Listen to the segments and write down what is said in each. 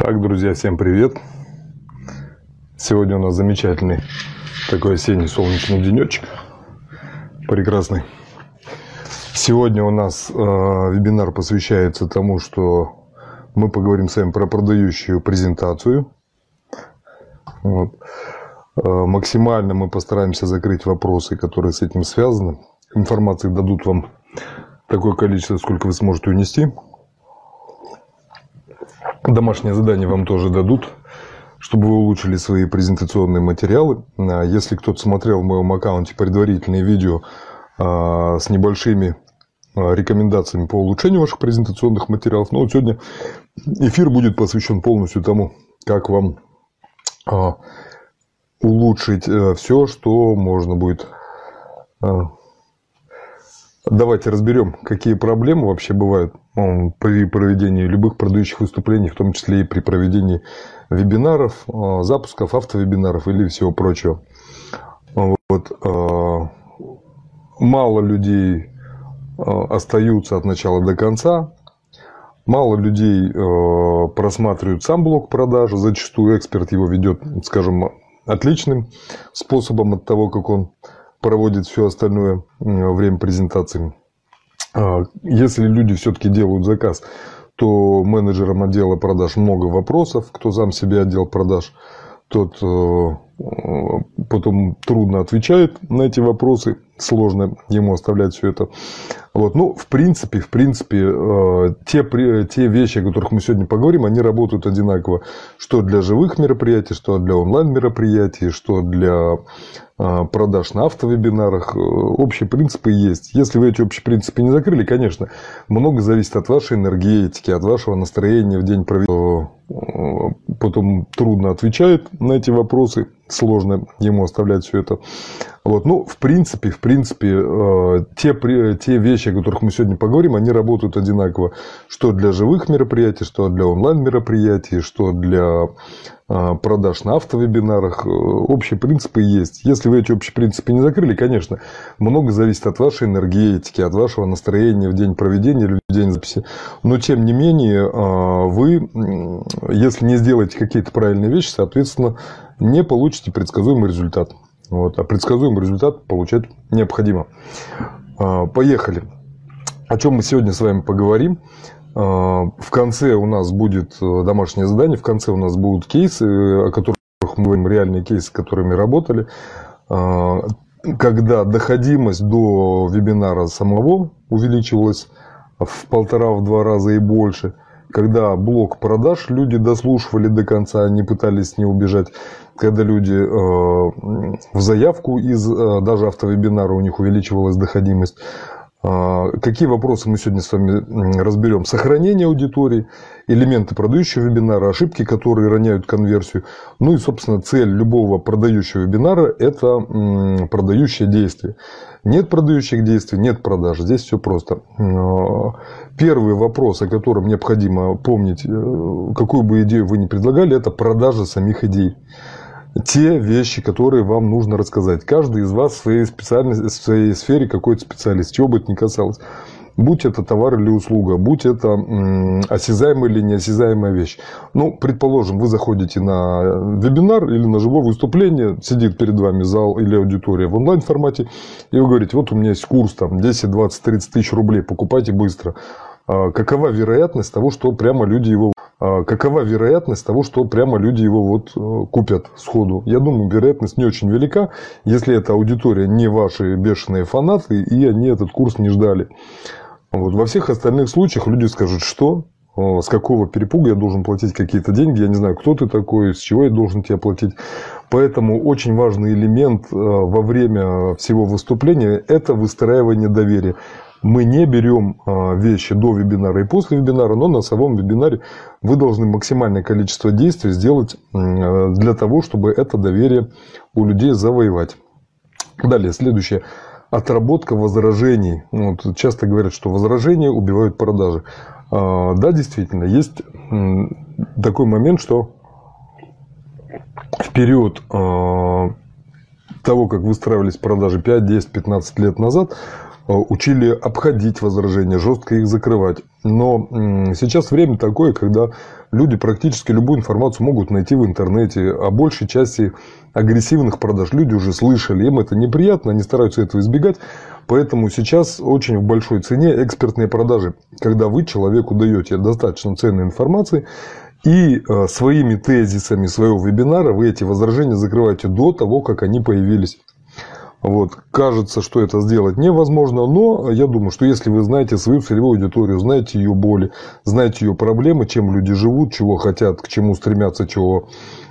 Так, друзья, всем привет! Сегодня у нас замечательный такой осенний солнечный денечек. Прекрасный. Сегодня у нас э, вебинар посвящается тому, что мы поговорим с вами про продающую презентацию. Вот. Э, максимально мы постараемся закрыть вопросы, которые с этим связаны. Информации дадут вам такое количество, сколько вы сможете унести. Домашнее задание вам тоже дадут, чтобы вы улучшили свои презентационные материалы. А если кто-то смотрел в моем аккаунте предварительные видео а, с небольшими а, рекомендациями по улучшению ваших презентационных материалов, ну вот сегодня эфир будет посвящен полностью тому, как вам улучшить э, все, что можно будет Давайте разберем, какие проблемы вообще бывают при проведении любых продающих выступлений, в том числе и при проведении вебинаров, а, запусков автовебинаров или всего прочего. Вот. А, мало людей а, остаются от начала до конца. Мало людей просматривают сам блок продажи. Зачастую эксперт его ведет, скажем, отличным способом от того, как он проводит все остальное время презентации. А, если люди все-таки делают заказ, то менеджерам отдела продаж много вопросов, кто сам себе отдел продаж, тот э, потом трудно отвечает на эти вопросы, сложно ему оставлять все это. Вот. Ну, в принципе, в принципе, э, те, те вещи, о которых мы сегодня поговорим, они работают одинаково. Что для живых мероприятий, что для онлайн-мероприятий, что для э, продаж на автовебинарах. Э, общие принципы есть. Если вы эти общие принципы не закрыли, конечно, много зависит от вашей энергетики, от вашего настроения в день проведения. Потом трудно отвечает на эти вопросы сложно ему оставлять все это. Вот. Ну, в принципе, в принципе, э, те, те вещи, о которых мы сегодня поговорим, они работают одинаково. Что для живых мероприятий, что для онлайн-мероприятий, что для продаж на автовебинарах. Э, общие принципы есть. Если вы эти общие принципы не закрыли, конечно, много зависит от вашей энергетики, от вашего настроения в день проведения или в день записи. Но, тем не менее, вы, если не сделаете какие-то правильные вещи, соответственно, не получите предсказуемый результат. Вот. А предсказуемый результат получать необходимо. А, поехали. О чем мы сегодня с вами поговорим. А, в конце у нас будет э, домашнее задание, в конце у нас будут кейсы, о которых мы говорим, реальные кейсы, с которыми работали. А, когда доходимость до вебинара самого увеличивалась в полтора-два раза и больше – когда блок продаж люди дослушивали до конца, не пытались не убежать, когда люди э, в заявку из э, даже автовебинара у них увеличивалась доходимость. Э, какие вопросы мы сегодня с вами разберем? Сохранение аудитории, элементы продающего вебинара, ошибки, которые роняют конверсию. Ну и, собственно, цель любого продающего вебинара – это продающее действие. Нет продающих действий, нет продаж. Здесь все просто. Первый вопрос, о котором необходимо помнить, э, какую бы идею вы ни предлагали, это продажа самих идей. Те вещи, которые вам нужно рассказать. Каждый из вас в своей, специальности, в своей сфере какой-то специалист, чего бы это ни касалось. Будь это товар или услуга, будь это осязаемая или неосязаемая вещь. Ну, предположим, вы заходите на вебинар или на живое выступление, сидит перед вами зал или аудитория в онлайн формате, и вы говорите, вот у меня есть курс, там 10, 20, 30 тысяч рублей, покупайте быстро. А какова вероятность того, что прямо люди его какова вероятность того, что прямо люди его вот э, купят сходу? Я думаю, вероятность не очень велика, если эта аудитория не ваши бешеные фанаты, и они этот курс не ждали. Вот. Во всех остальных случаях люди скажут, что с какого перепуга я должен платить какие-то деньги, я не знаю, кто ты такой, с чего я должен тебе платить. Поэтому очень важный элемент э, во время всего выступления – это выстраивание доверия мы не берем а, вещи до вебинара и после вебинара, но на самом вебинаре вы должны максимальное количество действий сделать для того, чтобы это доверие у людей завоевать. Далее, следующее. Отработка возражений. Вот, часто говорят, что возражения убивают продажи. А, да, действительно, есть такой момент, что в период а, того, как выстраивались продажи 5, 10, 15 лет назад, учили обходить возражения, жестко их закрывать. Но сейчас время такое, когда люди практически любую информацию могут найти в интернете. О большей части агрессивных продаж люди уже слышали, им это неприятно, они стараются этого избегать. Поэтому сейчас очень в большой цене экспертные продажи, когда вы человеку даете достаточно ценной информации, и э, своими тезисами своего вебинара вы эти возражения закрываете до того, как они появились. Вот. Кажется, что это сделать невозможно, но я думаю, что если вы знаете свою целевую аудиторию, знаете ее боли, знаете ее проблемы, чем люди живут, чего хотят, к чему стремятся, чего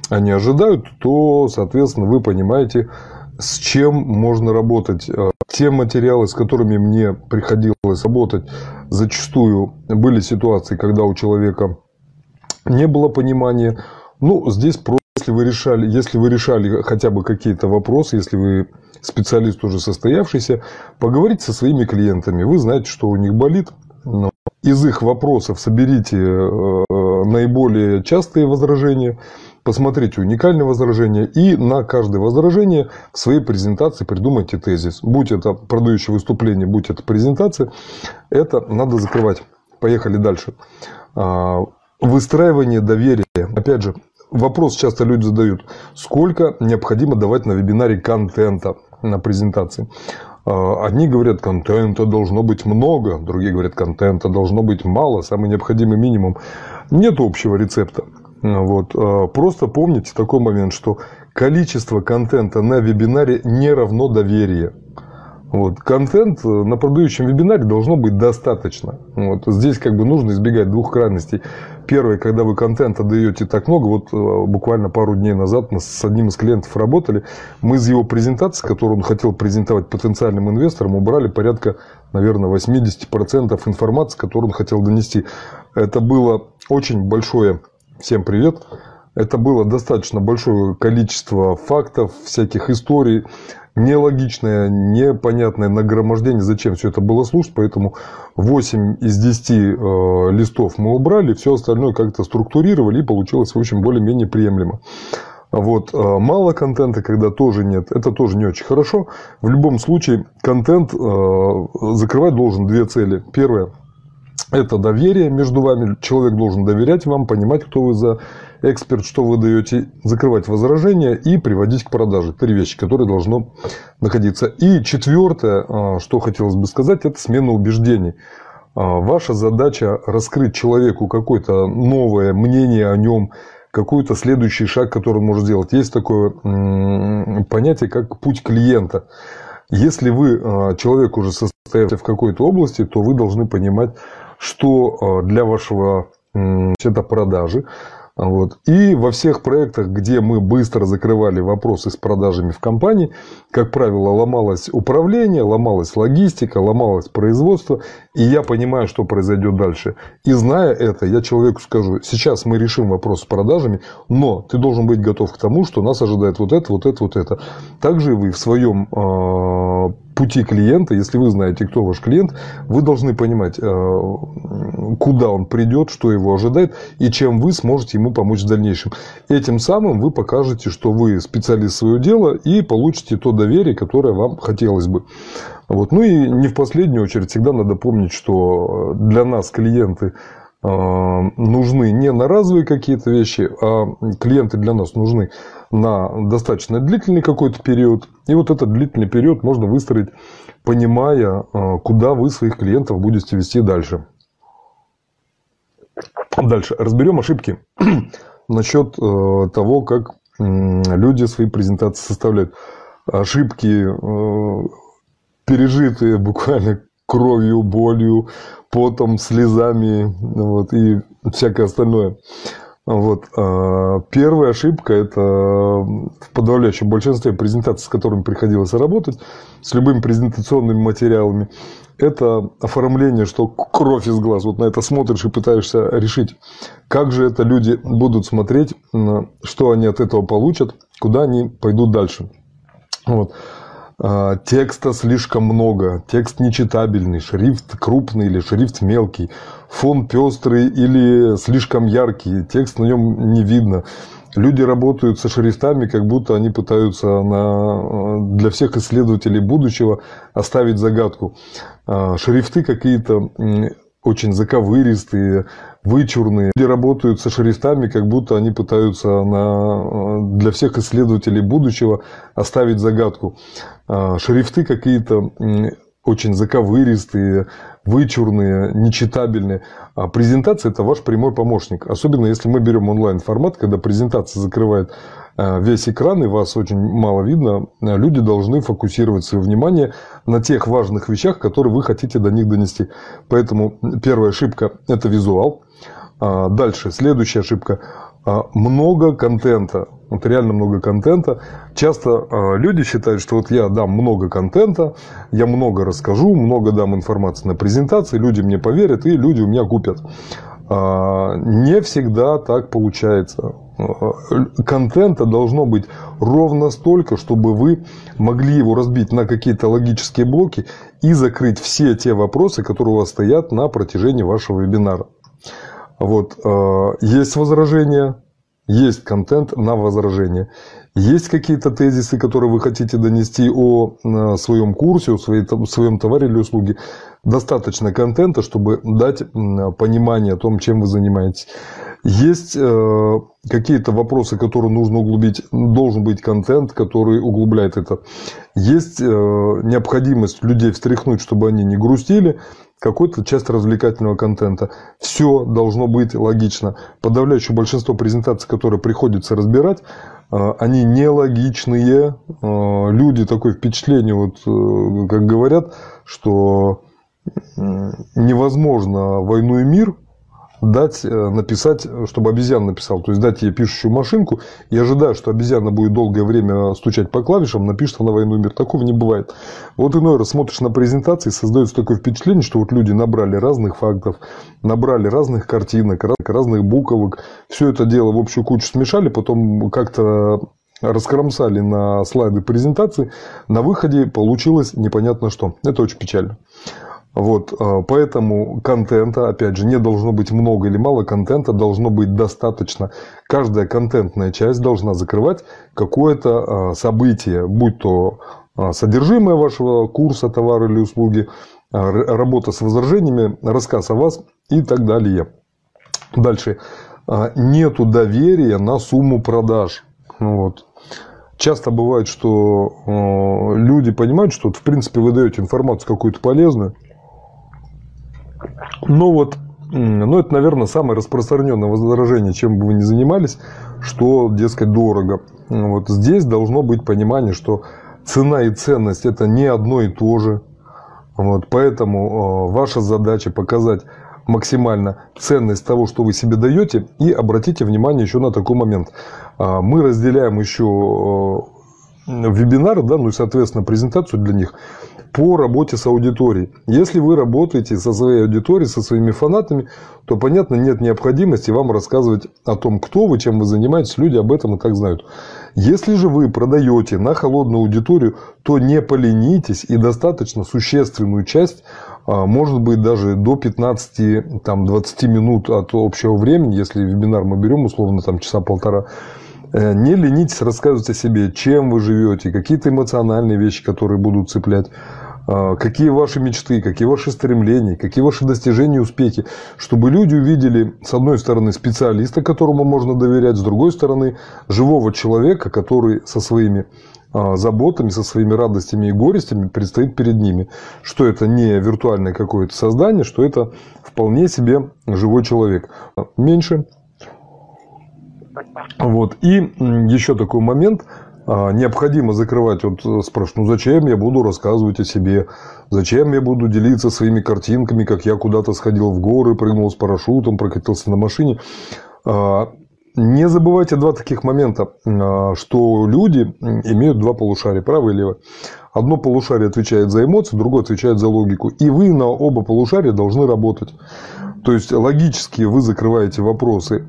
они ожидают, то, соответственно, вы понимаете, с чем можно работать. Э, те материалы, с которыми мне приходилось работать, зачастую были ситуации, когда у человека не было понимания. Ну, здесь просто, если вы решали, если вы решали хотя бы какие-то вопросы, если вы специалист уже состоявшийся, поговорите со своими клиентами. Вы знаете, что у них болит. Из их вопросов соберите э, наиболее частые возражения, посмотрите уникальные возражения и на каждое возражение в своей презентации придумайте тезис. Будь это продающее выступление, будь это презентация, это надо закрывать. Поехали дальше. Выстраивание доверия. Опять же, вопрос часто люди задают. Сколько необходимо давать на вебинаре контента? на презентации. А, одни говорят, контента должно быть много, другие говорят, контента должно быть мало, самый необходимый минимум. Нет общего рецепта. Вот. А, просто помните такой момент, что количество контента на вебинаре не равно доверию. Вот. Контент на продающем вебинаре должно быть достаточно. Вот. Здесь как бы нужно избегать двух крайностей. Первое, когда вы контента даете так много, вот э, буквально пару дней назад мы с одним из клиентов работали, мы из его презентации, которую он хотел презентовать потенциальным инвесторам, убрали порядка, наверное, 80% информации, которую он хотел донести. Это было очень большое, всем привет, это было достаточно большое количество фактов, всяких историй, нелогичное, непонятное нагромождение, зачем все это было слушать, поэтому 8 из 10 э, листов мы убрали, все остальное как-то структурировали и получилось, в общем, более-менее приемлемо. Вот. Э, мало контента, когда тоже нет, это тоже не очень хорошо. В любом случае, контент э, закрывать должен две цели. Первое – это доверие между вами. Человек должен доверять вам, понимать, кто вы за эксперт, что вы даете, закрывать возражения и приводить к продаже. Три вещи, которые должно находиться. И четвертое, а, что хотелось бы сказать, это смена убеждений. А, ваша задача раскрыть человеку какое-то новое мнение о нем, какой-то следующий шаг, который он может сделать. Есть такое понятие, как путь клиента. Если вы а, человек уже состоите в какой-то области, то вы должны понимать, что для вашего это продажи, вот. И во всех проектах, где мы быстро закрывали вопросы с продажами в компании, как правило, ломалось управление, ломалась логистика, ломалось производство. И я понимаю, что произойдет дальше. И зная это, я человеку скажу, сейчас мы решим вопрос с продажами, но ты должен быть готов к тому, что нас ожидает вот это, вот это, вот это. Также вы в своем а, пути клиента, если вы знаете, кто ваш клиент, вы должны понимать, а, куда он придет, что его ожидает и чем вы сможете ему помочь в дальнейшем. Этим самым вы покажете, что вы специалист своего дела и получите то доверие, которое вам хотелось бы. Вот. Ну и не в последнюю очередь всегда надо помнить, что для нас клиенты а, нужны не на разовые какие-то вещи, а клиенты для нас нужны на достаточно длительный какой-то период. И вот этот длительный период можно выстроить, понимая, а, куда вы своих клиентов будете вести дальше. Дальше. Разберем ошибки насчет э, того, как люди свои презентации составляют. Ошибки э, пережитые буквально кровью, болью, потом, слезами вот, и всякое остальное. Вот. А, первая ошибка – это в подавляющем большинстве презентаций, с которыми приходилось работать, с любыми презентационными материалами, это оформление, что кровь из глаз. Вот на это смотришь и пытаешься решить, как же это люди будут смотреть, что они от этого получат, куда они пойдут дальше. Вот. А, текста слишком много, текст нечитабельный, шрифт крупный или шрифт мелкий, фон пестрый или слишком яркий, текст на нем не видно. Люди работают со шрифтами, как будто они пытаются на, для всех исследователей будущего оставить загадку. А, шрифты какие-то очень заковыристые, вычурные. Люди работают со шрифтами, как будто они пытаются на, для всех исследователей будущего оставить загадку. А, шрифты какие-то очень заковыристые, вычурные, нечитабельные. А презентация – это ваш прямой помощник. Особенно, если мы берем онлайн-формат, когда презентация закрывает э, весь экран, и вас очень мало видно, э, люди должны фокусировать свое внимание на тех важных вещах, которые вы хотите до них донести. Поэтому первая ошибка – это визуал. А дальше, следующая ошибка а, много контента. Вот реально много контента. Часто э, люди считают, что вот я дам много контента, я много расскажу, много дам информации на презентации, люди мне поверят и люди у меня купят. Э, не всегда так получается. Контента должно быть ровно столько, чтобы вы могли его разбить на какие-то логические блоки и закрыть все те вопросы, которые у вас стоят на протяжении вашего вебинара. Вот, э, есть возражения, есть контент на возражение. Есть какие-то тезисы, которые вы хотите донести о э, своем курсе, о своем товаре или услуге. Достаточно контента, чтобы дать понимание о том, чем вы занимаетесь. Есть э, какие-то вопросы, которые нужно углубить, должен быть контент, который углубляет это. Есть необходимость людей встряхнуть, чтобы они не грустили, какую-то часть развлекательного контента. Все должно быть логично. Подавляющее большинство презентаций, которые приходится разбирать, э, они нелогичные. Э, люди такое впечатление, вот, э, как говорят, что невозможно войну и мир дать, э, написать, чтобы обезьян написал. То есть дать ей пишущую машинку и ожидая, что обезьяна будет долгое время стучать по клавишам, напишет она войну и мир. Такого не бывает. Вот иной раз смотришь на презентации, создается такое впечатление, что вот люди набрали разных фактов, набрали разных картинок, разных буквок, все это дело в общую кучу смешали, потом как-то раскромсали на слайды презентации, на выходе получилось непонятно что. Это очень печально. Вот, э, поэтому контента, опять же, не должно быть много или мало контента, должно быть достаточно. Каждая контентная часть должна закрывать какое-то э, событие, будь то э, содержимое вашего курса, товара или услуги, работа с возражениями, рассказ о вас и так далее. Дальше. Нету доверия на сумму продаж. Вот. Часто бывает, что люди понимают, что в принципе вы даете информацию какую-то полезную, ну вот, ну это, наверное, самое распространенное возражение, чем бы вы ни занимались, что, дескать, дорого. Вот здесь должно быть понимание, что цена и ценность это не одно и то же. Вот, поэтому э, ваша задача показать максимально ценность того, что вы себе даете, и обратите внимание еще на такой момент. А, мы разделяем еще э, вебинары, да, ну и, соответственно, презентацию для них по работе с аудиторией. Если вы работаете со своей аудиторией, со своими фанатами, то, понятно, нет необходимости вам рассказывать о том, кто вы, чем вы занимаетесь. Люди об этом и так знают. Если же вы продаете на холодную аудиторию, то не поленитесь и достаточно существенную часть, а, может быть, даже до 15-20 минут от общего времени, если вебинар мы берем условно там часа полтора, не ленитесь рассказывать о себе, чем вы живете, какие-то эмоциональные вещи, которые будут цеплять. А, какие ваши мечты, какие ваши стремления, какие ваши достижения и успехи, чтобы люди увидели, с одной стороны, специалиста, которому можно доверять, с другой стороны, живого человека, который со своими а, заботами, со своими радостями и горестями предстоит перед ними. Что это не виртуальное какое-то создание, что это вполне себе живой человек. Меньше. Вот. И еще такой момент – а, необходимо закрывать, вот э, спрашивают, ну зачем я буду рассказывать о себе, зачем я буду делиться своими картинками, как я куда-то сходил в горы, прыгнул с парашютом, прокатился на машине. А, не забывайте два таких момента, а, что люди имеют два полушария, правое и левое. Одно полушарие отвечает за эмоции, другое отвечает за логику. И вы на оба полушария должны работать. То есть логически вы закрываете вопросы,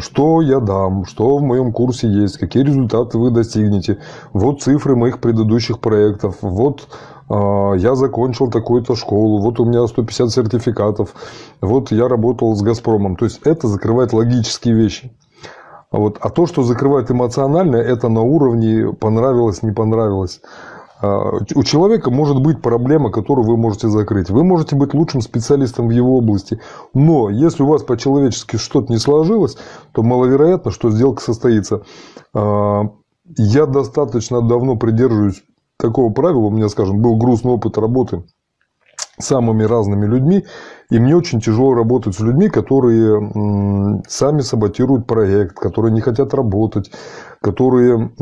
что я дам, что в моем курсе есть, какие результаты вы достигнете, вот цифры моих предыдущих проектов, вот а, я закончил такую-то школу, вот у меня 150 сертификатов, вот я работал с Газпромом. То есть это закрывает логические вещи. Вот. А то, что закрывает эмоционально, это на уровне понравилось, не понравилось. А, у человека может быть проблема, которую вы можете закрыть. Вы можете быть лучшим специалистом в его области. Но если у вас по-человечески что-то не сложилось, то маловероятно, что сделка состоится. А, я достаточно давно придерживаюсь такого правила. У меня, скажем, был грустный опыт работы с самыми разными людьми. И мне очень тяжело работать с людьми, которые сами саботируют проект, которые не хотят работать, которые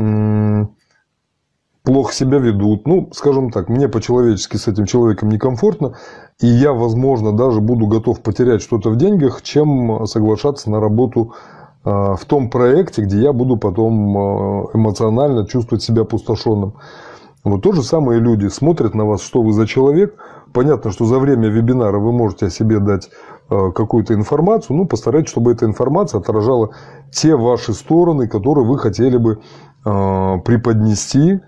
плохо себя ведут. Ну, скажем так, мне по-человечески с этим человеком некомфортно, и я, возможно, даже буду готов потерять что-то в деньгах, чем соглашаться на работу а, в том проекте, где я буду потом а, эмоционально чувствовать себя опустошенным. Вот то же самое люди смотрят на вас, что вы за человек. Понятно, что за время вебинара вы можете о себе дать э, какую-то информацию. Ну, постарайтесь, чтобы эта информация отражала те ваши стороны, которые вы хотели бы э, преподнести,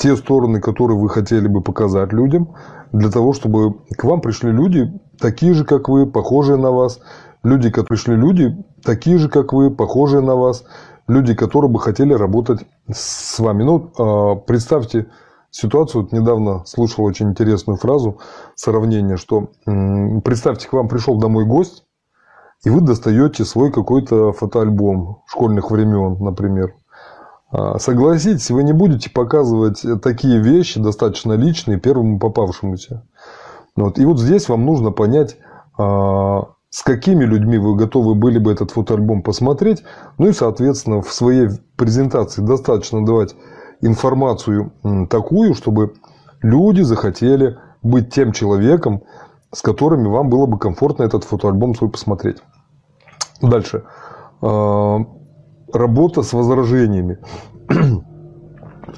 те стороны, которые вы хотели бы показать людям, для того, чтобы к вам пришли люди, такие же, как вы, похожие на вас. Люди, которые пришли люди, такие же, как вы, похожие на вас. Люди, которые бы хотели работать с вами. Ну, э, представьте, ситуацию. Вот недавно слышал очень интересную фразу, сравнение, что представьте, к вам пришел домой гость, и вы достаете свой какой-то фотоальбом школьных времен, например. А, согласитесь, вы не будете показывать такие вещи, достаточно личные, первому попавшемуся. Вот. И вот здесь вам нужно понять, а, с какими людьми вы готовы были бы этот фотоальбом посмотреть. Ну и, соответственно, в своей презентации достаточно давать информацию такую, чтобы люди захотели быть тем человеком, с которыми вам было бы комфортно этот фотоальбом свой посмотреть. Дальше. Работа с возражениями.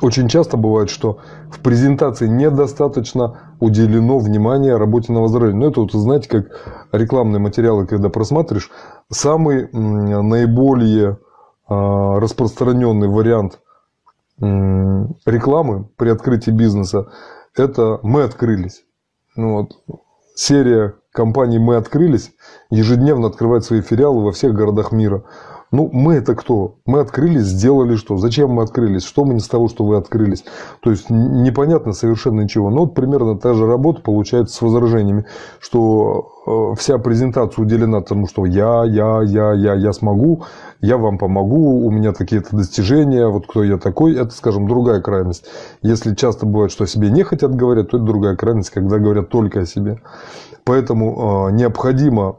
Очень часто бывает, что в презентации недостаточно уделено внимания работе на возражение. Но это вот, знаете, как рекламные материалы, когда просматриваешь, самый наиболее а, распространенный вариант рекламы при открытии бизнеса, это мы открылись. Ну, вот, серия компаний «Мы открылись» ежедневно открывает свои филиалы во всех городах мира. Ну, мы это кто? Мы открылись, сделали что? Зачем мы открылись? Что мы не с того, что вы открылись? То есть, непонятно совершенно ничего. Но вот примерно та же работа получается с возражениями, что э, вся презентация уделена тому, что я, я, я, я, я смогу, я вам помогу, у меня такие-то достижения, вот кто я такой, это, скажем, другая крайность. Если часто бывает, что о себе не хотят говорить, то это другая крайность, когда говорят только о себе. Поэтому э, необходимо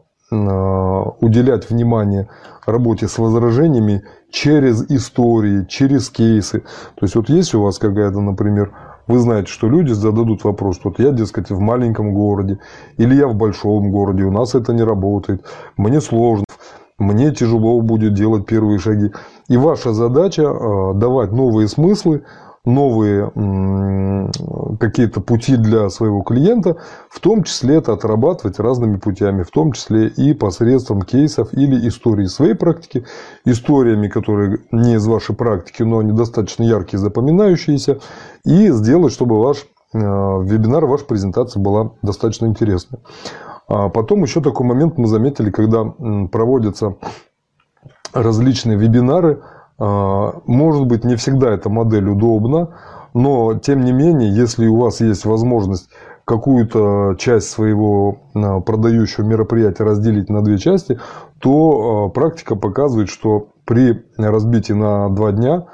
уделять внимание работе с возражениями через истории, через кейсы. То есть, вот есть у вас какая-то, например, вы знаете, что люди зададут вопрос, вот я, дескать, в маленьком городе, или я в большом городе, у нас это не работает, мне сложно, мне тяжело будет делать первые шаги. И ваша задача э, давать новые смыслы, новые какие-то пути для своего клиента, в том числе это отрабатывать разными путями, в том числе и посредством кейсов или истории своей практики, историями, которые не из вашей практики, но они достаточно яркие, запоминающиеся, и сделать, чтобы ваш э, вебинар, ваша презентация была достаточно интересной. А потом еще такой момент мы заметили, когда проводятся различные вебинары – может быть, не всегда эта модель удобна, но тем не менее, если у вас есть возможность какую-то часть своего а, продающего мероприятия разделить на две части, то а, практика показывает, что при разбитии на два дня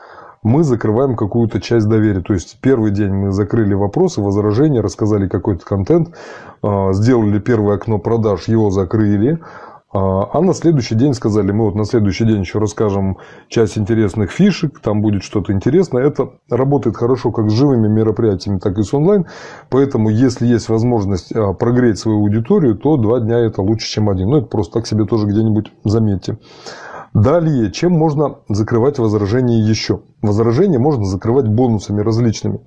мы закрываем какую-то часть доверия. То есть первый день мы закрыли вопросы, возражения, рассказали какой-то контент, сделали первое окно продаж, его закрыли. А, а на следующий день сказали, мы вот на следующий день еще расскажем часть интересных фишек, там будет что-то интересное. Это работает хорошо как с живыми мероприятиями, так и с онлайн. Поэтому, если есть возможность а, прогреть свою аудиторию, то два дня это лучше, чем один. Ну, это просто так себе тоже где-нибудь заметьте. Далее, чем можно закрывать возражения еще? Возражения можно закрывать бонусами различными.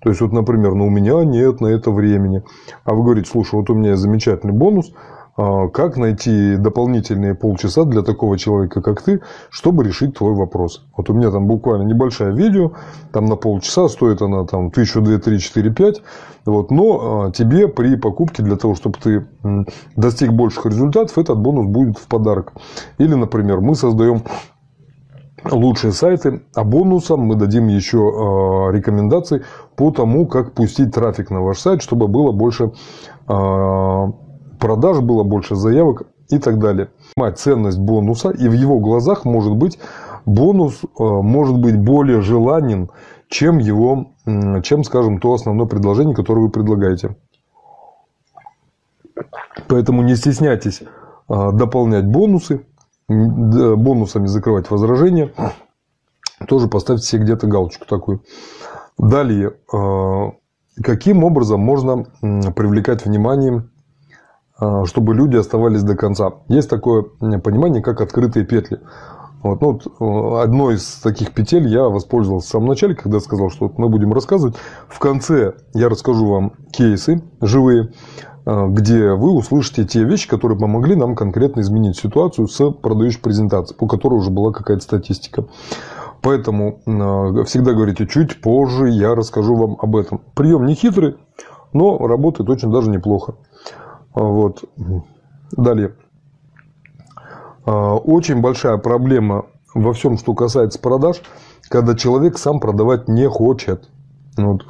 То есть, вот, например, ну, у меня нет на это времени. А вы говорите, слушай, вот у меня замечательный бонус – как найти дополнительные полчаса для такого человека, как ты, чтобы решить твой вопрос. Вот у меня там буквально небольшое видео, там на полчаса, стоит она там тысячу, две, три, четыре, пять. Вот, но а, тебе при покупке для того, чтобы ты достиг больших результатов, этот бонус будет в подарок. Или, например, мы создаем лучшие сайты, а бонусом мы дадим еще э, рекомендации по тому, как пустить трафик на ваш сайт, чтобы было больше продаж, было больше заявок и так далее. Ценность бонуса, и в его глазах может быть бонус э, может быть более желанен, чем его, чем, скажем, то основное предложение, которое вы предлагаете. Поэтому не стесняйтесь дополнять бонусы, бонусами закрывать возражения. Тоже поставьте себе где-то галочку такую. Далее, э, каким образом можно привлекать внимание, э, чтобы люди оставались до конца? Есть такое понимание, как открытые петли. Вот, ну, вот, э, одной из таких петель я воспользовался в самом начале, когда сказал, что мы будем рассказывать. В конце я расскажу вам кейсы живые, Э, где вы услышите те вещи, которые помогли нам конкретно изменить ситуацию с продающей презентацией, по которой уже была какая-то статистика. Поэтому э, всегда говорите, чуть позже я расскажу вам об этом. Прием не хитрый, но работает очень даже неплохо. Вот. Далее. Э, очень большая проблема во всем, что касается продаж, когда человек сам продавать не хочет. Вот.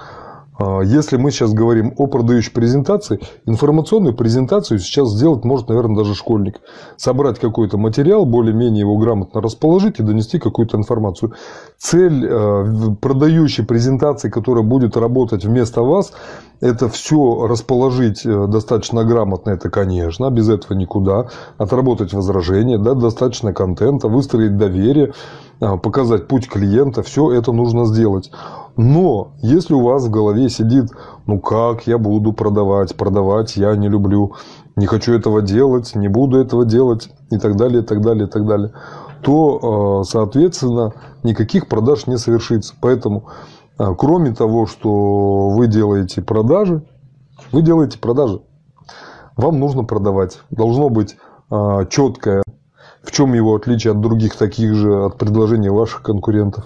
А, если мы сейчас говорим о продающей презентации, информационную презентацию сейчас сделать может, наверное, даже школьник. Собрать какой-то материал, более-менее его грамотно расположить и донести какую-то информацию. Цель э, продающей презентации, которая будет работать вместо вас, это все расположить э, достаточно грамотно, это, конечно, без этого никуда. Отработать возражения, дать достаточно контента, выстроить доверие, э, показать путь клиента, все это нужно сделать. Но если у вас в голове сидит, ну как я буду продавать, продавать я не люблю, не хочу этого делать, не буду этого делать и так далее, и так далее, и так далее, то, э, соответственно, никаких продаж не совершится. Поэтому, э, кроме того, что вы делаете продажи, вы делаете продажи. Вам нужно продавать. Должно быть э, четкое, в чем его отличие от других таких же, от предложений ваших конкурентов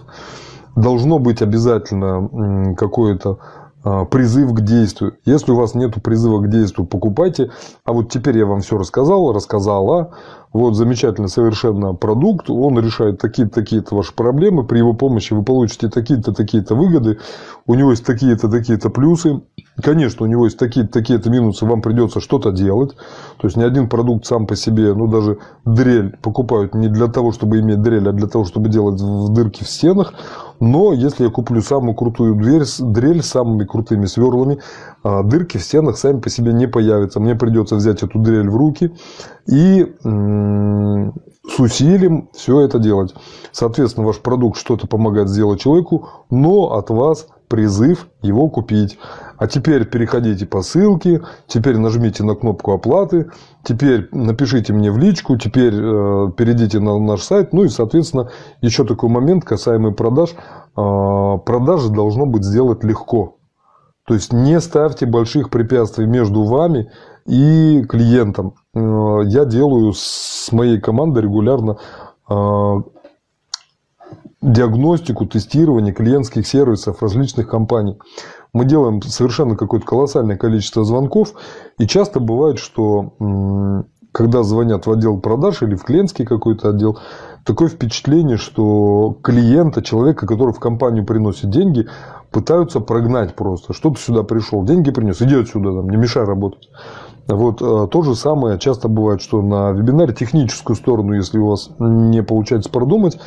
должно быть обязательно какое-то а, призыв к действию. Если у вас нет призыва к действию, покупайте. А вот теперь я вам все рассказал, рассказала. Вот замечательный совершенно продукт. Он решает такие-то, такие-то ваши проблемы. При его помощи вы получите такие-то, такие-то выгоды. У него есть такие-то, такие-то плюсы. Конечно, у него есть такие-то, такие-то минусы. Вам придется что-то делать. То есть, ни один продукт сам по себе, ну, даже дрель покупают не для того, чтобы иметь дрель, а для того, чтобы делать дырки в стенах. Но если я куплю самую крутую дверь, дрель с самыми крутыми сверлами, а, дырки в стенах сами по себе не появятся. Мне придется взять эту дрель в руки и с усилием все это делать. Соответственно, ваш продукт что-то помогает сделать человеку, но от вас призыв его купить. А теперь переходите по ссылке, теперь нажмите на кнопку оплаты, теперь напишите мне в личку, теперь э, перейдите на наш сайт. Ну и, соответственно, еще такой момент касаемый продаж. Э, продажи должно быть сделать легко. То есть не ставьте больших препятствий между вами и клиентом. Э, я делаю с моей командой регулярно э, диагностику, тестирование клиентских сервисов различных компаний. Мы делаем совершенно какое-то колоссальное количество звонков. И часто бывает, что когда звонят в отдел продаж или в клиентский какой-то отдел, такое впечатление, что клиента, человека, который в компанию приносит деньги, пытаются прогнать просто. Что ты сюда пришел, деньги принес, иди отсюда, там, не мешай работать. Вот э, то же самое часто бывает, что на вебинаре техническую сторону, если у вас не получается продумать,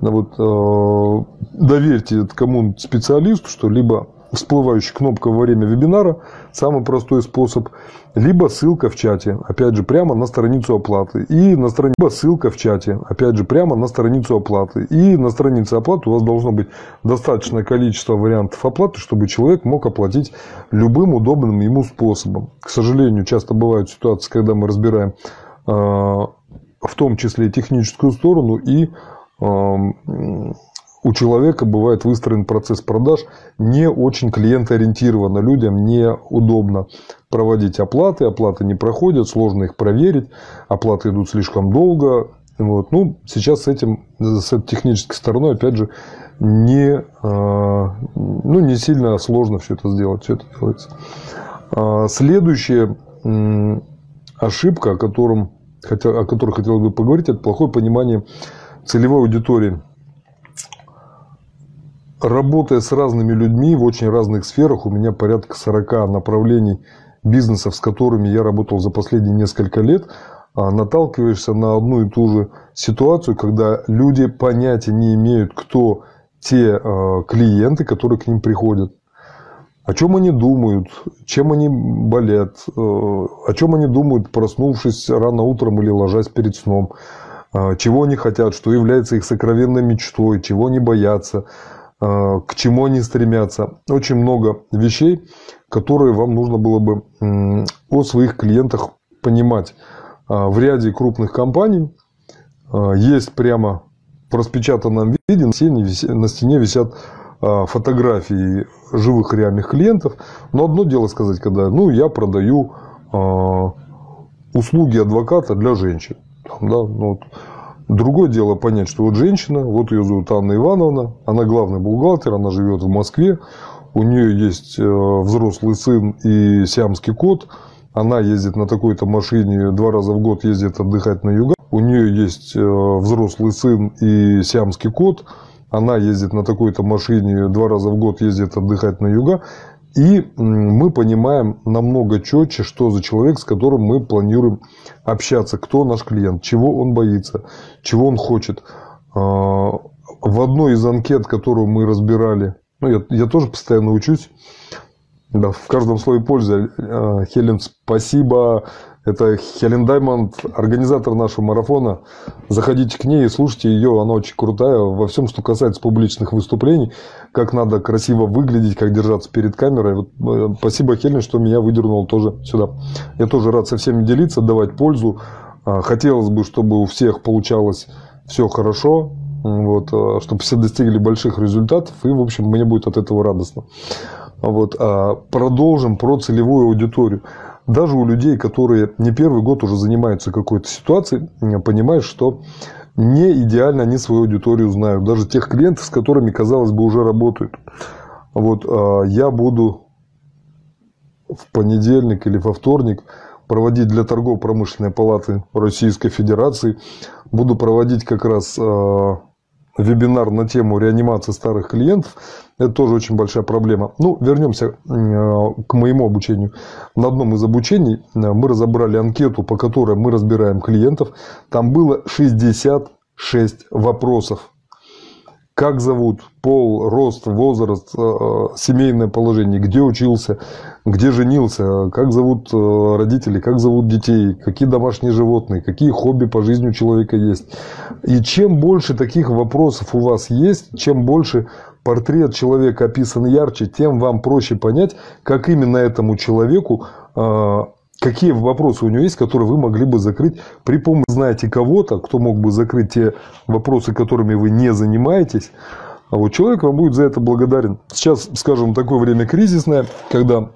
вот, э, доверьте кому специалисту, что либо всплывающая кнопка во время вебинара, самый простой способ, либо ссылка в чате, опять же, прямо на страницу оплаты. И на странице либо ссылка в чате, опять же, прямо на страницу оплаты. И на странице оплаты у вас должно быть достаточное количество вариантов оплаты, чтобы человек мог оплатить любым удобным ему способом. К сожалению, часто бывают ситуации, когда мы разбираем э, в том числе техническую сторону и у человека бывает выстроен процесс продаж не очень клиентоориентированно. Людям неудобно проводить оплаты, оплаты не проходят, сложно их проверить, оплаты идут слишком долго. Вот. Ну, сейчас с этим, с этой технической стороной, опять же, не, а, ну, не сильно сложно все это сделать. Все это делается. А, следующая ошибка, о, котором, о которой хотел бы поговорить, это плохое понимание целевой аудитории. работая с разными людьми в очень разных сферах, у меня порядка 40 направлений бизнесов, с которыми я работал за последние несколько лет, а, наталкиваешься на одну и ту же ситуацию, когда люди понятия не имеют, кто те а, клиенты, которые к ним приходят. О чем они думают, чем они болят, э, о чем они думают, проснувшись рано утром или ложась перед сном, чего они хотят, что является их сокровенной мечтой, чего они боятся, а, к чему они стремятся. Очень много вещей, которые вам нужно было бы о своих клиентах понимать. А, в ряде крупных компаний есть прямо в распечатанном виде на стене висят а, фотографии живых реальных клиентов. Но одно дело сказать, когда ну, я продаю а, услуги адвоката для женщин. Там, да, ну, вот. Другое дело понять, что вот женщина, вот ее зовут Анна Ивановна, она главный бухгалтер, она живет в Москве, у нее есть э, взрослый сын и сиамский кот, она ездит на такой-то машине, два раза в год ездит отдыхать на юга, у нее есть э, взрослый сын и сиамский кот – она ездит на такой-то машине, два раза в год ездит отдыхать на юга, и мы понимаем намного четче, что за человек, с которым мы планируем общаться, кто наш клиент, чего он боится, чего он хочет. А, в одной из анкет, которую мы разбирали, ну, я, я тоже постоянно учусь, да, в каждом слове пользы. А, Хелен, спасибо это Хелен Даймонд, организатор нашего марафона. Заходите к ней и слушайте ее, она очень крутая во всем, что касается публичных выступлений, как надо красиво выглядеть, как держаться перед камерой. Вот, э, спасибо, Хелен, что меня выдернул тоже сюда. Я тоже рад со всеми делиться, давать пользу. А, хотелось бы, чтобы у всех получалось все хорошо, вот, а, чтобы все достигли больших результатов, и, в общем, мне будет от этого радостно. Вот, а, продолжим про целевую аудиторию даже у людей, которые не первый год уже занимаются какой-то ситуацией, понимаешь, что не идеально они свою аудиторию знают. Даже тех клиентов, с которыми, казалось бы, уже работают. Вот а, я буду в понедельник или во вторник проводить для торгово-промышленной палаты Российской Федерации. Буду проводить как раз а, вебинар на тему реанимации старых клиентов. Это тоже очень большая проблема. Ну, вернемся к моему обучению. На одном из обучений э, мы разобрали анкету, по которой мы разбираем клиентов. Там было 66 вопросов как зовут, пол, рост, возраст, э, э, семейное положение, где учился, где женился, как зовут э, родители, как зовут детей, какие домашние животные, какие хобби по жизни у человека есть. И чем больше таких вопросов у вас есть, чем больше портрет человека описан ярче, тем вам проще понять, как именно этому человеку какие вопросы у него есть, которые вы могли бы закрыть при помощи, знаете кого-то, кто мог бы закрыть те вопросы, которыми вы не занимаетесь, а вот человек вам будет за это благодарен. Сейчас, скажем, такое время кризисное, когда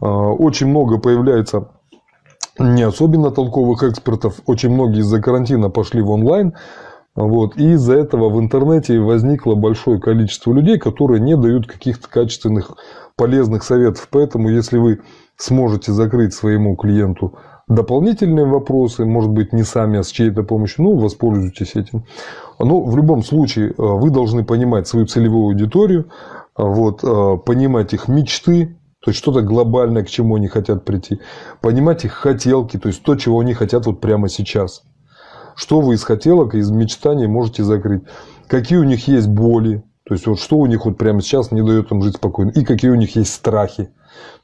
э, очень много появляется не особенно толковых экспертов, очень многие из-за карантина пошли в онлайн, вот, и из-за этого в интернете возникло большое количество людей, которые не дают каких-то качественных, полезных советов. Поэтому, если вы сможете закрыть своему клиенту дополнительные вопросы, может быть, не сами, а с чьей-то помощью, ну, воспользуйтесь этим. Но в любом случае э, вы должны понимать свою целевую аудиторию, э, вот, э, понимать их мечты, то есть что-то глобальное, к чему они хотят прийти, понимать их хотелки, то есть то, чего они хотят вот прямо сейчас. Что вы из хотелок, из мечтаний можете закрыть. Какие у них есть боли, то есть вот что у них вот прямо сейчас не дает им жить спокойно, и какие у них есть страхи.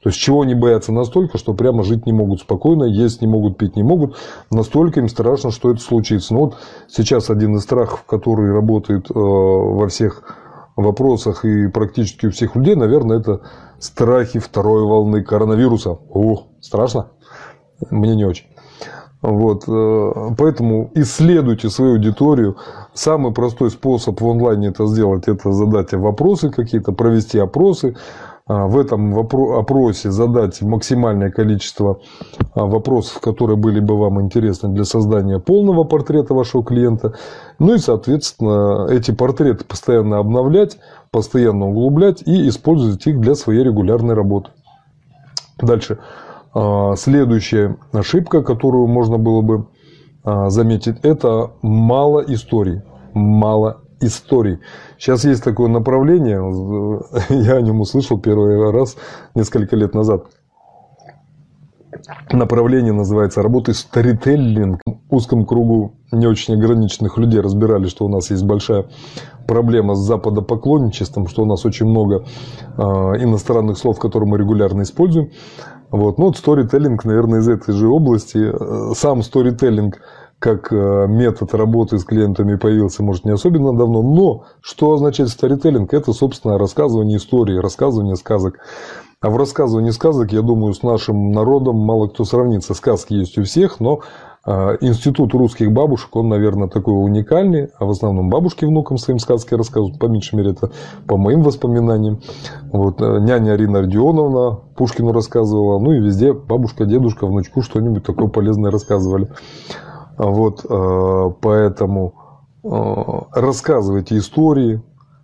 То есть, чего они боятся настолько, что прямо жить не могут спокойно, есть не могут, пить не могут. Настолько им страшно, что это случится. Ну, вот сейчас один из страхов, который работает э, во всех вопросах и практически у всех людей, наверное, это страхи второй волны коронавируса. О, страшно? Мне не очень. Вот, э, поэтому исследуйте свою аудиторию. Самый простой способ в онлайне это сделать, это задать вопросы какие-то, провести опросы, а, в этом опросе задать максимальное количество а, вопросов, которые были бы вам интересны для создания полного портрета вашего клиента. Ну и, соответственно, эти портреты постоянно обновлять, постоянно углублять и использовать их для своей регулярной работы. Дальше. А, следующая ошибка, которую можно было бы заметить, это мало историй. Мало историй. Сейчас есть такое направление, я о нем услышал первый раз несколько лет назад. Направление называется работы сторителлинг. В узком кругу не очень ограниченных людей разбирали, что у нас есть большая проблема с западопоклонничеством, что у нас очень много э, иностранных слов, которые мы регулярно используем. Вот. Ну, вот сторителлинг, наверное, из этой же области. Сам сторителлинг как э, метод работы с клиентами появился, может, не особенно давно, но что означает сторителлинг? Это, собственно, рассказывание истории, рассказывание сказок. А в рассказывании сказок, я думаю, с нашим народом мало кто сравнится. Сказки есть у всех, но э, институт русских бабушек, он, наверное, такой уникальный, а в основном бабушки внукам своим сказки рассказывают, по меньшей мере, это по моим воспоминаниям. Вот, э, няня Арина Родионовна Пушкину рассказывала, ну и везде бабушка, дедушка, внучку что-нибудь такое полезное рассказывали. Вот, э, поэтому э, рассказывайте истории,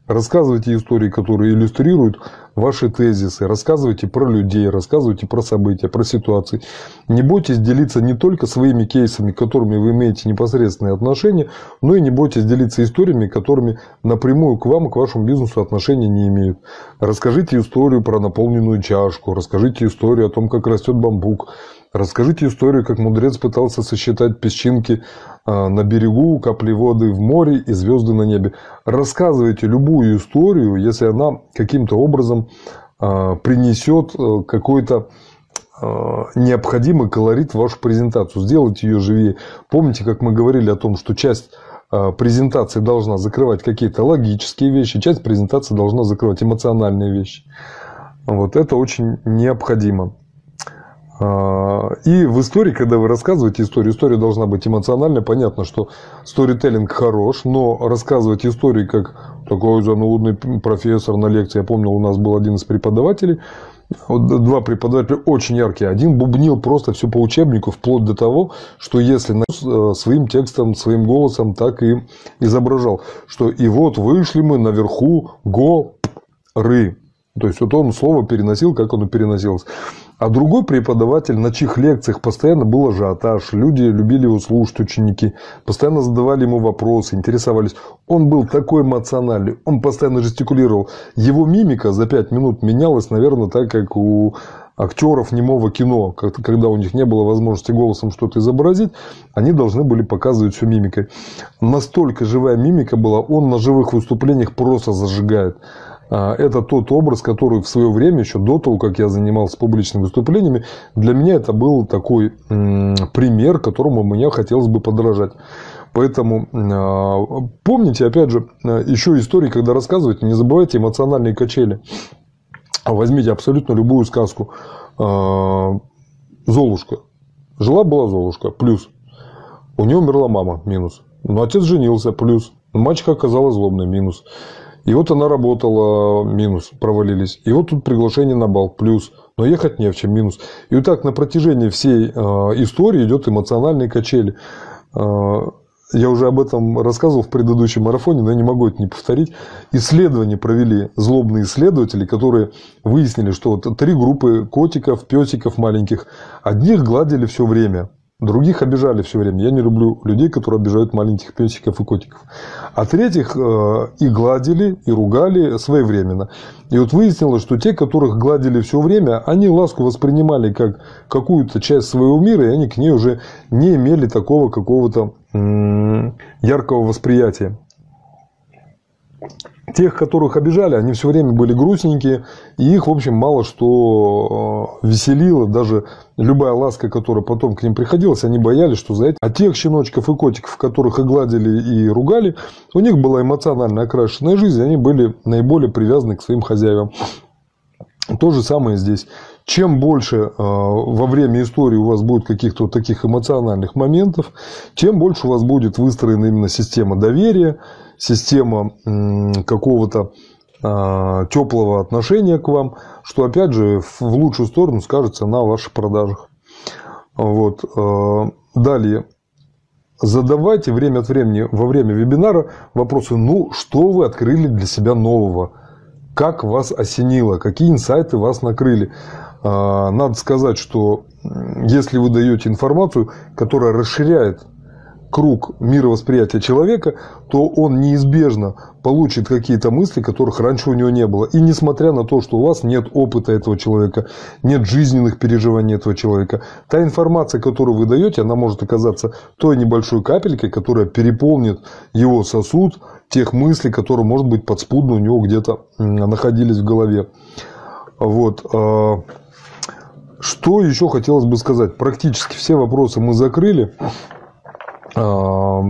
рассказывайте истории, которые иллюстрируют ваши тезисы, рассказывайте про людей, рассказывайте про события, про ситуации. Не бойтесь делиться не только своими кейсами, к которыми вы имеете непосредственные отношения, но и не бойтесь делиться историями, которыми напрямую к вам, к вашему бизнесу отношения не имеют. Расскажите историю про наполненную чашку, расскажите историю о том, как растет бамбук, Расскажите историю, как мудрец пытался сосчитать песчинки а, на берегу, капли воды в море и звезды на небе. Рассказывайте любую историю, если она каким-то образом а, принесет э, какой-то а, необходимый колорит в вашу презентацию. Сделайте ее живее. Помните, как мы говорили о том, что часть презентации должна закрывать какие-то логические вещи, часть презентации должна закрывать эмоциональные вещи. Вот это очень необходимо. А, и в истории, когда вы рассказываете историю, история должна быть эмоциональной. Понятно, что сторителлинг хорош, но рассказывать истории, как такой занудный профессор на лекции. Я помню, у нас был один из преподавателей, два преподавателя очень яркие. Один бубнил просто все по учебнику, вплоть до того, что если э, своим текстом, своим голосом так и изображал, что и вот вышли мы наверху горы. То есть, вот он слово переносил, как оно переносилось. А другой преподаватель, на чьих лекциях постоянно был ажиотаж, люди любили его слушать, ученики, постоянно задавали ему вопросы, интересовались. Он был такой эмоциональный, он постоянно жестикулировал. Его мимика за пять минут менялась, наверное, так, как у актеров немого кино, когда у них не было возможности голосом что-то изобразить, они должны были показывать все мимикой. Настолько живая мимика была, он на живых выступлениях просто зажигает. А, это тот образ, который в свое время, еще до того, как я занимался публичными выступлениями, для меня это был такой пример, которому мне хотелось бы подражать. Поэтому а, помните, опять же, еще истории, когда рассказываете, не забывайте эмоциональные качели. Возьмите абсолютно любую сказку. А, Золушка. Жила-была Золушка. Плюс. У нее умерла мама. Минус. Но отец женился. Плюс. Мачеха оказалась злобной. Минус. И вот она работала, минус, провалились. И вот тут приглашение на бал, плюс. Но ехать не в чем, минус. И вот так на протяжении всей э, истории идет эмоциональные качели. Э, я уже об этом рассказывал в предыдущем марафоне, но я не могу это не повторить. Исследования провели злобные исследователи, которые выяснили, что три группы котиков, песиков маленьких, одних гладили все время, Других обижали все время. Я не люблю людей, которые обижают маленьких песиков и котиков. А третьих э, и гладили, и ругали своевременно. И вот выяснилось, что те, которых гладили все время, они ласку воспринимали как какую-то часть своего мира, и они к ней уже не имели такого какого-то яркого восприятия. Тех, которых обижали, они все время были грустненькие, и их, в общем, мало что э, веселило. Даже любая ласка, которая потом к ним приходилась, они боялись, что за это. А тех щеночков и котиков, которых и гладили, и ругали, у них была эмоционально окрашенная жизнь, они были наиболее привязаны к своим хозяевам. То же самое здесь. Чем больше э, во время истории у вас будет каких-то вот таких эмоциональных моментов, тем больше у вас будет выстроена именно система доверия, система какого-то а, теплого отношения к вам, что опять же в лучшую сторону скажется на ваших продажах. Вот. А, далее. Задавайте время от времени во время вебинара вопросы, ну, что вы открыли для себя нового, как вас осенило, какие инсайты вас накрыли. А, надо сказать, что если вы даете информацию, которая расширяет круг мировосприятия человека, то он неизбежно получит какие-то мысли, которых раньше у него не было. И несмотря на то, что у вас нет опыта этого человека, нет жизненных переживаний этого человека, та информация, которую вы даете, она может оказаться той небольшой капелькой, которая переполнит его сосуд тех мыслей, которые, может быть, подспудно у него где-то находились в голове. Вот. А, что еще хотелось бы сказать? Практически все вопросы мы закрыли. А,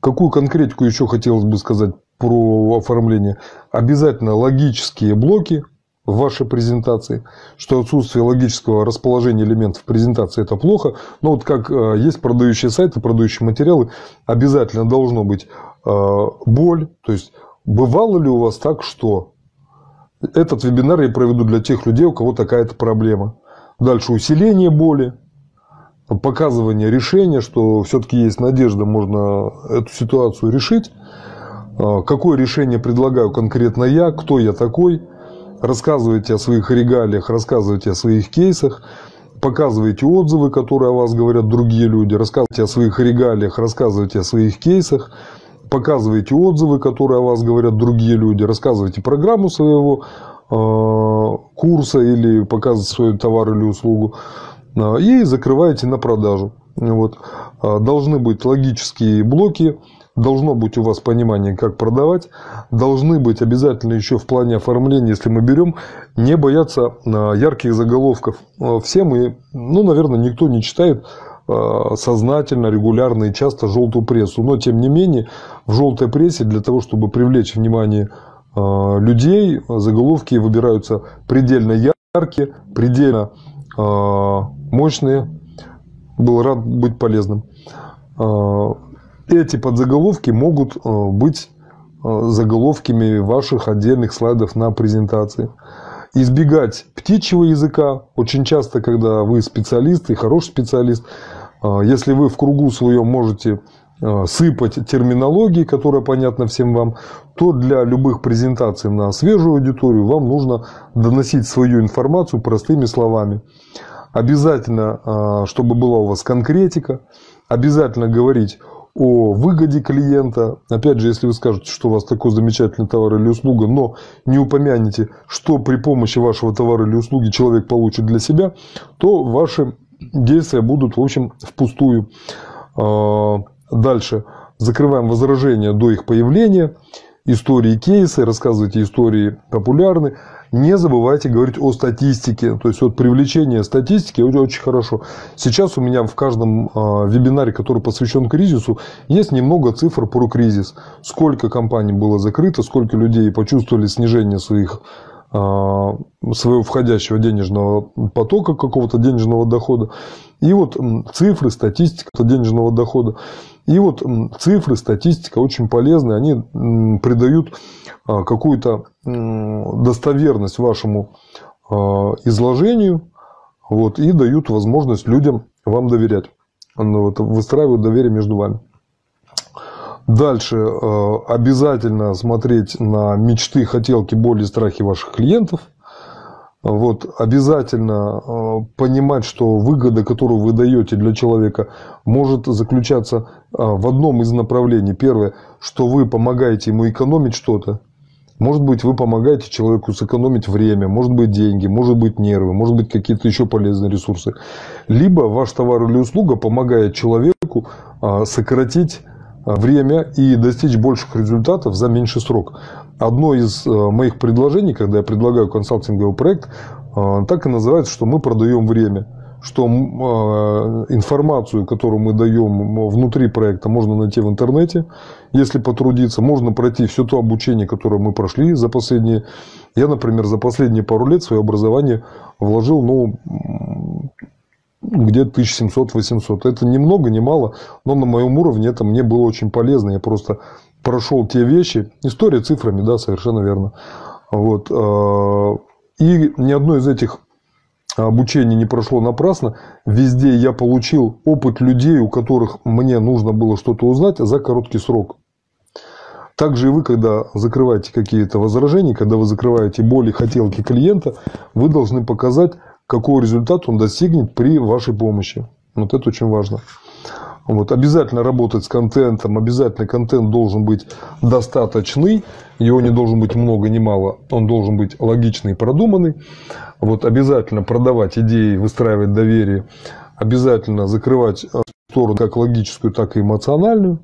какую конкретику еще хотелось бы сказать про оформление? Обязательно логические блоки в вашей презентации, что отсутствие логического расположения элементов презентации – это плохо. Но вот как а, есть продающие сайты, продающие материалы, обязательно должно быть боль. То есть, бывало ли у вас так, что этот вебинар я проведу для тех людей, у кого такая-то проблема. Дальше усиление боли, показывание решения, что все-таки есть надежда, можно эту ситуацию решить. А, какое решение предлагаю конкретно я, кто я такой. Рассказывайте о своих регалиях, рассказывайте о своих кейсах, показывайте отзывы, которые о вас говорят другие люди, рассказывайте о своих регалиях, рассказывайте о своих кейсах. Показываете отзывы, которые о вас говорят другие люди, рассказывайте программу своего э, курса или показываете свой товар или услугу и закрываете на продажу. Вот. Э, должны быть логические блоки, должно быть у вас понимание, как продавать, должны быть обязательно еще в плане оформления, если мы берем, не бояться ярких заголовков. Все мы, ну, наверное, никто не читает сознательно, регулярно и часто желтую прессу. Но, тем не менее, в желтой прессе для того, чтобы привлечь внимание людей, заголовки выбираются предельно яркие, предельно мощные. Был рад быть полезным. Эти подзаголовки могут быть заголовками ваших отдельных слайдов на презентации избегать птичьего языка. Очень часто, когда вы специалист и хороший специалист, а, если вы в кругу своем можете а, сыпать терминологии, которая понятна всем вам, то для любых презентаций на свежую аудиторию вам нужно доносить свою информацию простыми словами. Обязательно, а, чтобы была у вас конкретика, обязательно говорить о выгоде клиента. Опять же, если вы скажете, что у вас такой замечательный товар или услуга, но не упомянете, что при помощи вашего товара или услуги человек получит для себя, то ваши действия будут, в общем, впустую. А, дальше. Закрываем возражения до их появления. Истории кейсы, рассказывайте истории популярны. Не забывайте говорить о статистике. То есть, вот привлечение статистики очень хорошо. Сейчас у меня в каждом а, вебинаре, который посвящен кризису, есть немного цифр про кризис. Сколько компаний было закрыто, сколько людей почувствовали снижение своих а, своего входящего денежного потока, какого-то денежного дохода. И вот цифры, статистика денежного дохода. И вот цифры, статистика очень полезны. Они придают а, какую-то достоверность вашему а, изложению вот, и дают возможность людям вам доверять. Ну, вот, выстраивают доверие между вами. Дальше э, обязательно смотреть на мечты, хотелки, боли, страхи ваших клиентов. Вот, обязательно э, понимать, что выгода, которую вы даете для человека, может заключаться э, в одном из направлений. Первое, что вы помогаете ему экономить что-то. Может быть, вы помогаете человеку сэкономить время, может быть, деньги, может быть, нервы, может быть, какие-то еще полезные ресурсы. Либо ваш товар или услуга помогает человеку сократить Э, время и достичь больших результатов за меньший срок. Одно из э, моих предложений, когда я предлагаю консалтинговый проект, э, так и называется, что мы продаем время что информацию, которую мы даем внутри проекта, можно найти в интернете, если потрудиться. Можно пройти все то обучение, которое мы прошли за последние... Я, например, за последние пару лет свое образование вложил ну, где-то 1700-800. Это ни много, ни мало, но на моем уровне это мне было очень полезно. Я просто прошел те вещи. История цифрами, да, совершенно верно. Вот. А, и ни одно из этих обучений не прошло напрасно. Везде я получил опыт людей, у которых мне нужно было что-то узнать за короткий срок. Также и вы, когда закрываете какие-то возражения, когда вы закрываете боли, хотелки клиента, вы должны показать какой результат он достигнет при вашей помощи. Вот это очень важно. Вот, обязательно работать с контентом, обязательно контент должен быть достаточный, его не должен быть много, ни мало, он должен быть логичный и продуманный. Вот, обязательно продавать идеи, выстраивать доверие, обязательно закрывать сторону как логическую, так и эмоциональную.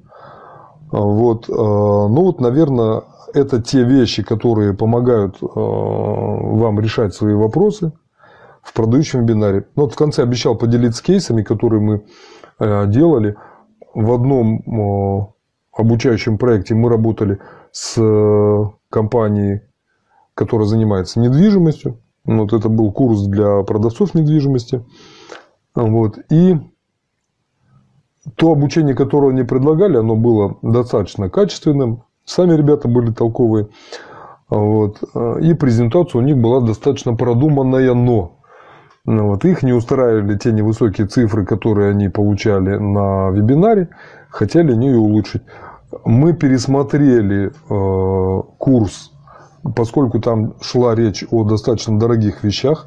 Вот, э, ну вот, наверное, это те вещи, которые помогают э, вам решать свои вопросы в продающем вебинаре. Ну, вот в конце обещал поделиться кейсами, которые мы Э, делали. В одном э, обучающем проекте мы работали с э, компанией, которая занимается недвижимостью. Вот это был курс для продавцов недвижимости. Вот. И то обучение, которое они предлагали, оно было достаточно качественным. Сами ребята были толковые. Вот. И презентация у них была достаточно продуманная, но ну, вот, их не устраивали те невысокие цифры, которые они получали на вебинаре, хотели они ее улучшить. Мы пересмотрели э, курс, поскольку там шла речь о достаточно дорогих вещах,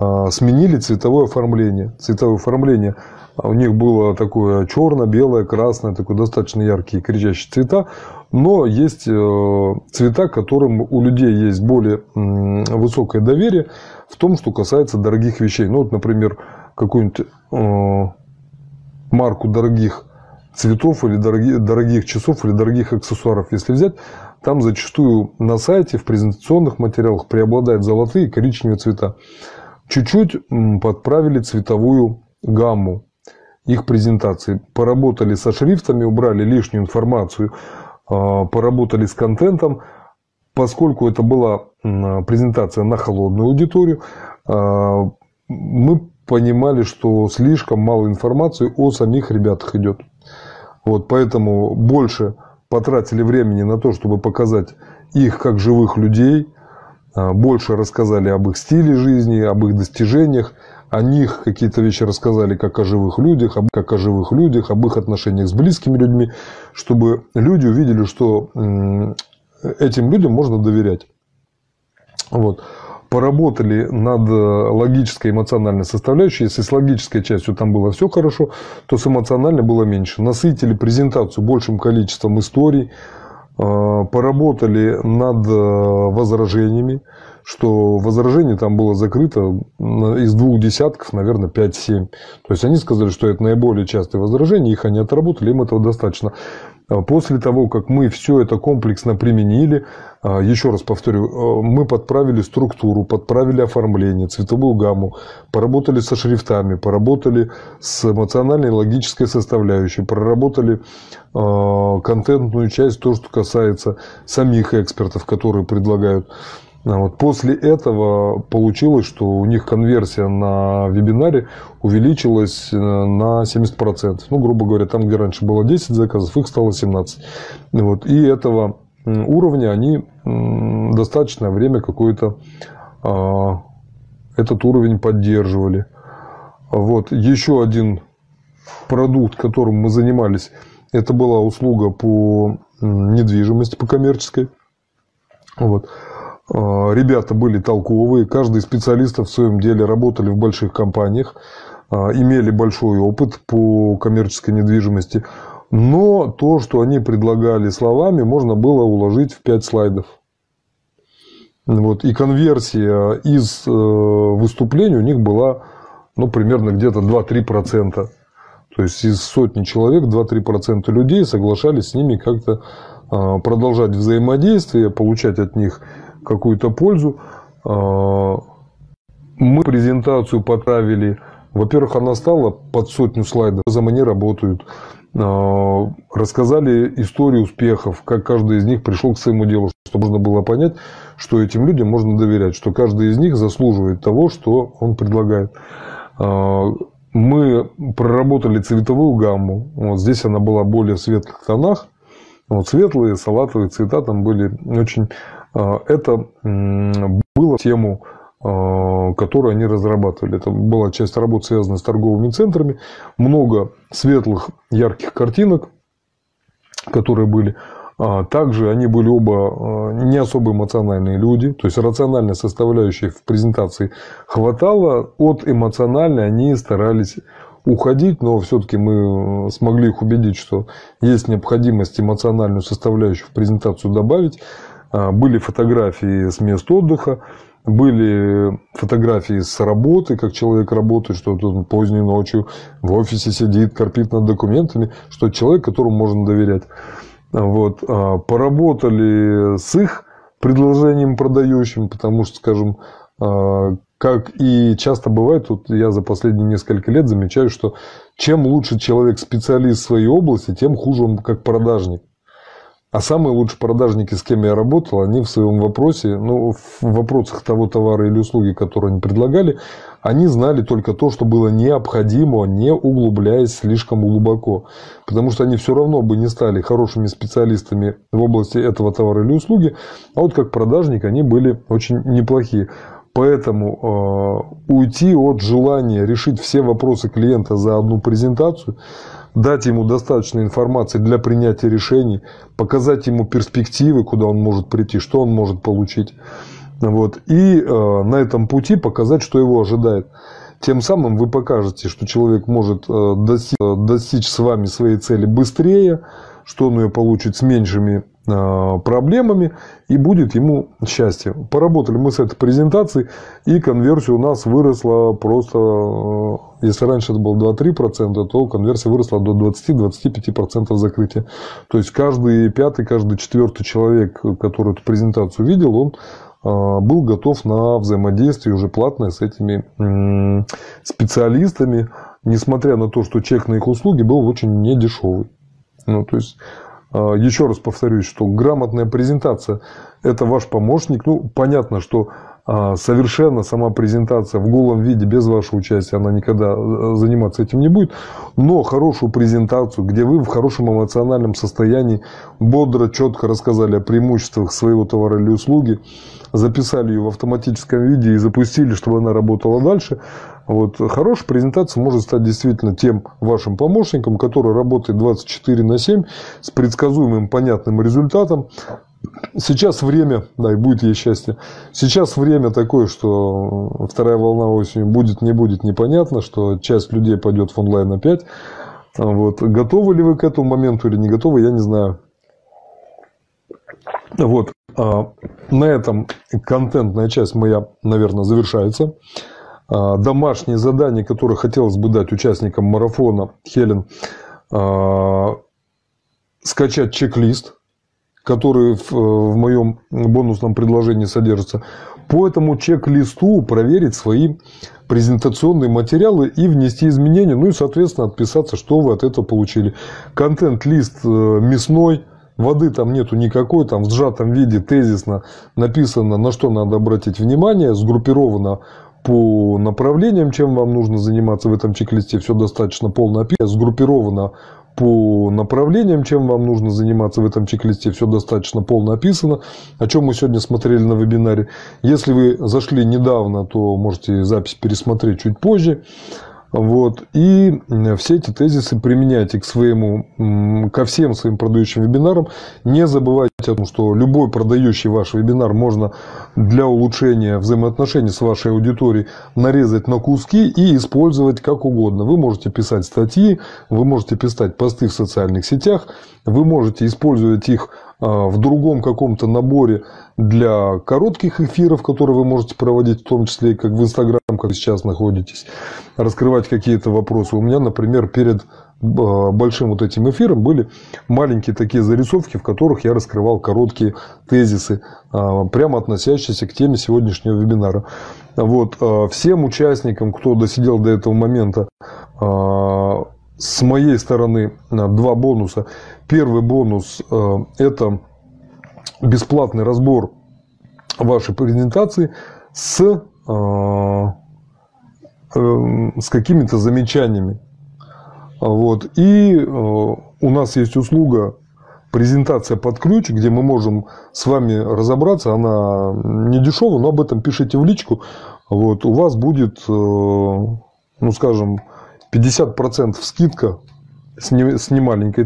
э, сменили цветовое оформление. Цветовое оформление у них было такое черное, белое, красное, такое достаточно яркие кричащие цвета. Но есть э, цвета, которым у людей есть более высокое доверие в том, что касается дорогих вещей. Ну, вот, например, какую-нибудь э, марку дорогих цветов или дорогих, дорогих часов или дорогих аксессуаров, если взять, там зачастую на сайте в презентационных материалах преобладают золотые и коричневые цвета. Чуть-чуть подправили цветовую гамму их презентации. Поработали со шрифтами, убрали лишнюю информацию, а, поработали с контентом. Поскольку это была презентация на холодную аудиторию, а, мы понимали, что слишком мало информации о самих ребятах идет. Вот, поэтому больше потратили времени на то, чтобы показать их как живых людей, а, больше рассказали об их стиле жизни, об их достижениях, о них какие-то вещи рассказали, как о живых людях, как о живых людях, об их отношениях с близкими людьми, чтобы люди увидели, что этим людям можно доверять. Вот. Поработали над логической и эмоциональной составляющей. Если с логической частью там было все хорошо, то с эмоциональной было меньше. Насытили презентацию большим количеством историй, а, поработали над возражениями что возражение там было закрыто из двух десятков, наверное, 5-7. То есть они сказали, что это наиболее частые возражения, их они отработали, им этого достаточно. А после того, как мы все это комплексно применили, а, еще раз повторю, а, мы подправили структуру, подправили оформление, цветовую гамму, поработали со шрифтами, поработали с эмоциональной и логической составляющей, проработали контентную часть, то, что касается самих экспертов, которые предлагают вот после этого получилось, что у них конверсия на вебинаре увеличилась э, на 70%. Ну, грубо говоря, там, где раньше было 10 заказов, их стало 17. Вот. И этого уровня они достаточное время какое-то а, этот уровень поддерживали. Вот. Еще один продукт, которым мы занимались, это была услуга по недвижимости, по коммерческой. Вот. А, ребята были толковые, каждый из специалистов в своем деле работали в больших компаниях, а, имели большой опыт по коммерческой недвижимости. Но то, что они предлагали словами, можно было уложить в 5 слайдов. Вот. И конверсия из э, выступлений у них была ну, примерно где-то 2-3%. То есть из сотни человек 2-3% людей соглашались с ними как-то а, продолжать взаимодействие, получать от них какую-то пользу. А, мы презентацию потравили. Во-первых, она стала под сотню слайдов. За они работают. А, рассказали историю успехов, как каждый из них пришел к своему делу, чтобы можно было понять, что этим людям можно доверять, что каждый из них заслуживает того, что он предлагает. А, мы проработали цветовую гамму. Вот здесь она была более в светлых тонах. Вот светлые, салатовые цвета там были очень это было тему, а, которую они разрабатывали. Это была часть работы, связанная с торговыми центрами. Много светлых, ярких картинок, которые были. А, также они были оба не особо эмоциональные люди. То есть, рациональной составляющей в презентации хватало. От эмоциональной они старались уходить, но все-таки мы смогли их убедить, что есть необходимость эмоциональную составляющую в презентацию добавить. А, были фотографии с мест отдыха, были фотографии с работы, как человек работает, что тут поздней ночью в офисе сидит, корпит над документами, что человек, которому можно доверять. Вот. А, поработали с их предложением продающим, потому что, скажем, а, как и часто бывает, вот я за последние несколько лет замечаю, что чем лучше человек специалист в своей области, тем хуже он как продажник. А самые лучшие продажники, с кем я работал, они в своем вопросе, ну, в вопросах того товара или услуги, которые они предлагали, они знали только то, что было необходимо, не углубляясь слишком глубоко. Потому что они все равно бы не стали хорошими специалистами в области этого товара или услуги, а вот как продажник они были очень неплохие. Поэтому э, уйти от желания решить все вопросы клиента за одну презентацию – дать ему достаточно информации для принятия решений, показать ему перспективы, куда он может прийти, что он может получить. Вот. И э, на этом пути показать, что его ожидает. Тем самым вы покажете, что человек может э, достичь, э, достичь с вами своей цели быстрее, что он ее получит с меньшими проблемами и будет ему счастье. Поработали мы с этой презентацией и конверсия у нас выросла просто, э, если раньше это было 2-3%, то конверсия выросла до 20-25% закрытия. То есть каждый пятый, каждый четвертый человек, который эту презентацию видел, он э, был готов на взаимодействие уже платное с этими специалистами, несмотря на то, что чек на их услуги был очень недешевый. Ну, то есть а, еще раз повторюсь, что грамотная презентация – это ваш помощник. Ну, понятно, что а, совершенно сама презентация в голом виде, без вашего участия, она никогда э, заниматься этим не будет. Но хорошую презентацию, где вы в хорошем эмоциональном состоянии бодро, четко рассказали о преимуществах своего товара или услуги, записали ее в автоматическом виде и запустили, чтобы она работала дальше. Вот. Хорошая презентация может стать действительно тем вашим помощником, который работает 24 на 7 с предсказуемым понятным результатом. Сейчас время, да, и будет ей счастье. Сейчас время такое, что вторая волна осенью будет, не будет, непонятно, что часть людей пойдет в онлайн опять. Вот. Готовы ли вы к этому моменту или не готовы, я не знаю. Вот. А, на этом контентная часть моя, наверное, завершается. А, домашние задания, которые хотелось бы дать участникам марафона, Хелен, а, скачать чек-лист, который в, в моем бонусном предложении содержится. По этому чек-листу проверить свои презентационные материалы и внести изменения, ну и, соответственно, отписаться, что вы от этого получили. Контент-лист э, мясной, Воды там нету никакой, там в сжатом виде тезисно написано, на что надо обратить внимание, сгруппировано по направлениям, чем вам нужно заниматься в этом чек-листе, все достаточно полно описано, сгруппировано по направлениям, чем вам нужно заниматься в этом чек-листе, все достаточно полно описано, о чем мы сегодня смотрели на вебинаре. Если вы зашли недавно, то можете запись пересмотреть чуть позже. Вот. И все эти тезисы применяйте к своему, ко всем своим продающим вебинарам. Не забывайте о том, что любой продающий ваш вебинар можно для улучшения взаимоотношений с вашей аудиторией нарезать на куски и использовать как угодно. Вы можете писать статьи, вы можете писать посты в социальных сетях, вы можете использовать их а, в другом каком-то наборе для коротких эфиров, которые вы можете проводить, в том числе и как в Инстаграм, как сейчас находитесь, раскрывать какие-то вопросы. У меня, например, перед а, большим вот этим эфиром были маленькие такие зарисовки, в которых я раскрывал короткие тезисы, а, прямо относящиеся к теме сегодняшнего вебинара. Вот. Всем участникам, кто досидел до этого момента, с моей стороны два бонуса. Первый бонус это бесплатный разбор вашей презентации с, с какими-то замечаниями. Вот. И у нас есть услуга презентация под ключ, где мы можем с вами разобраться. Она не дешевая, но об этом пишите в личку. Вот. У вас будет, ну скажем, 50% скидка с немаленькой